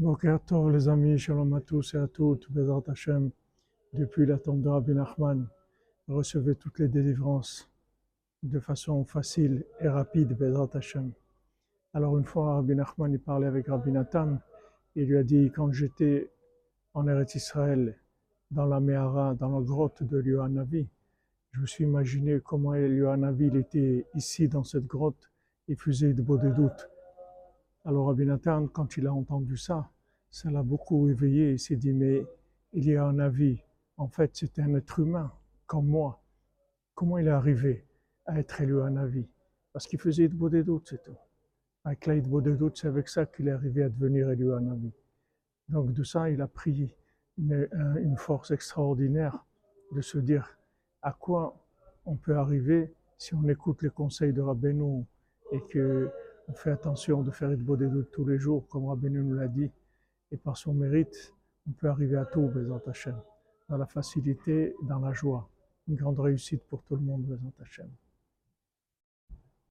Boker Tov les amis, shalom à tous et à toutes, Bezrat Hashem, depuis la tombe de Rabbi Nachman, recevez toutes les délivrances de façon facile et rapide, Bezrat Hashem. Alors une fois, Rabbi Nachman, il parlait avec Rabbi Nathan, il lui a dit, quand j'étais en Eretz Israël, dans la Mehara, dans la grotte de Liuanavi, je me suis imaginé comment Liuanavi, il était ici dans cette grotte, il faisait de beaux doutes. Alors Rabbi Nathan, quand il a entendu ça, ça l'a beaucoup éveillé. Il s'est dit, mais il y a un avis. En fait, c'était un être humain, comme moi. Comment il est arrivé à être élu un avis? Parce qu'il faisait de doutes, c'est tout. Avec l'aide de doutes, c'est avec ça qu'il est arrivé à devenir élu un avis. Donc de ça, il a pris une, une force extraordinaire de se dire à quoi on peut arriver si on écoute les conseils de Rabbeinu et que on fait attention de faire des doutes tous les jours, comme Rabbeinu nous l'a dit, et par son mérite, on peut arriver à tout, Bézant Hachem, dans la facilité, dans la joie. Une grande réussite pour tout le monde, Bézant Hachem.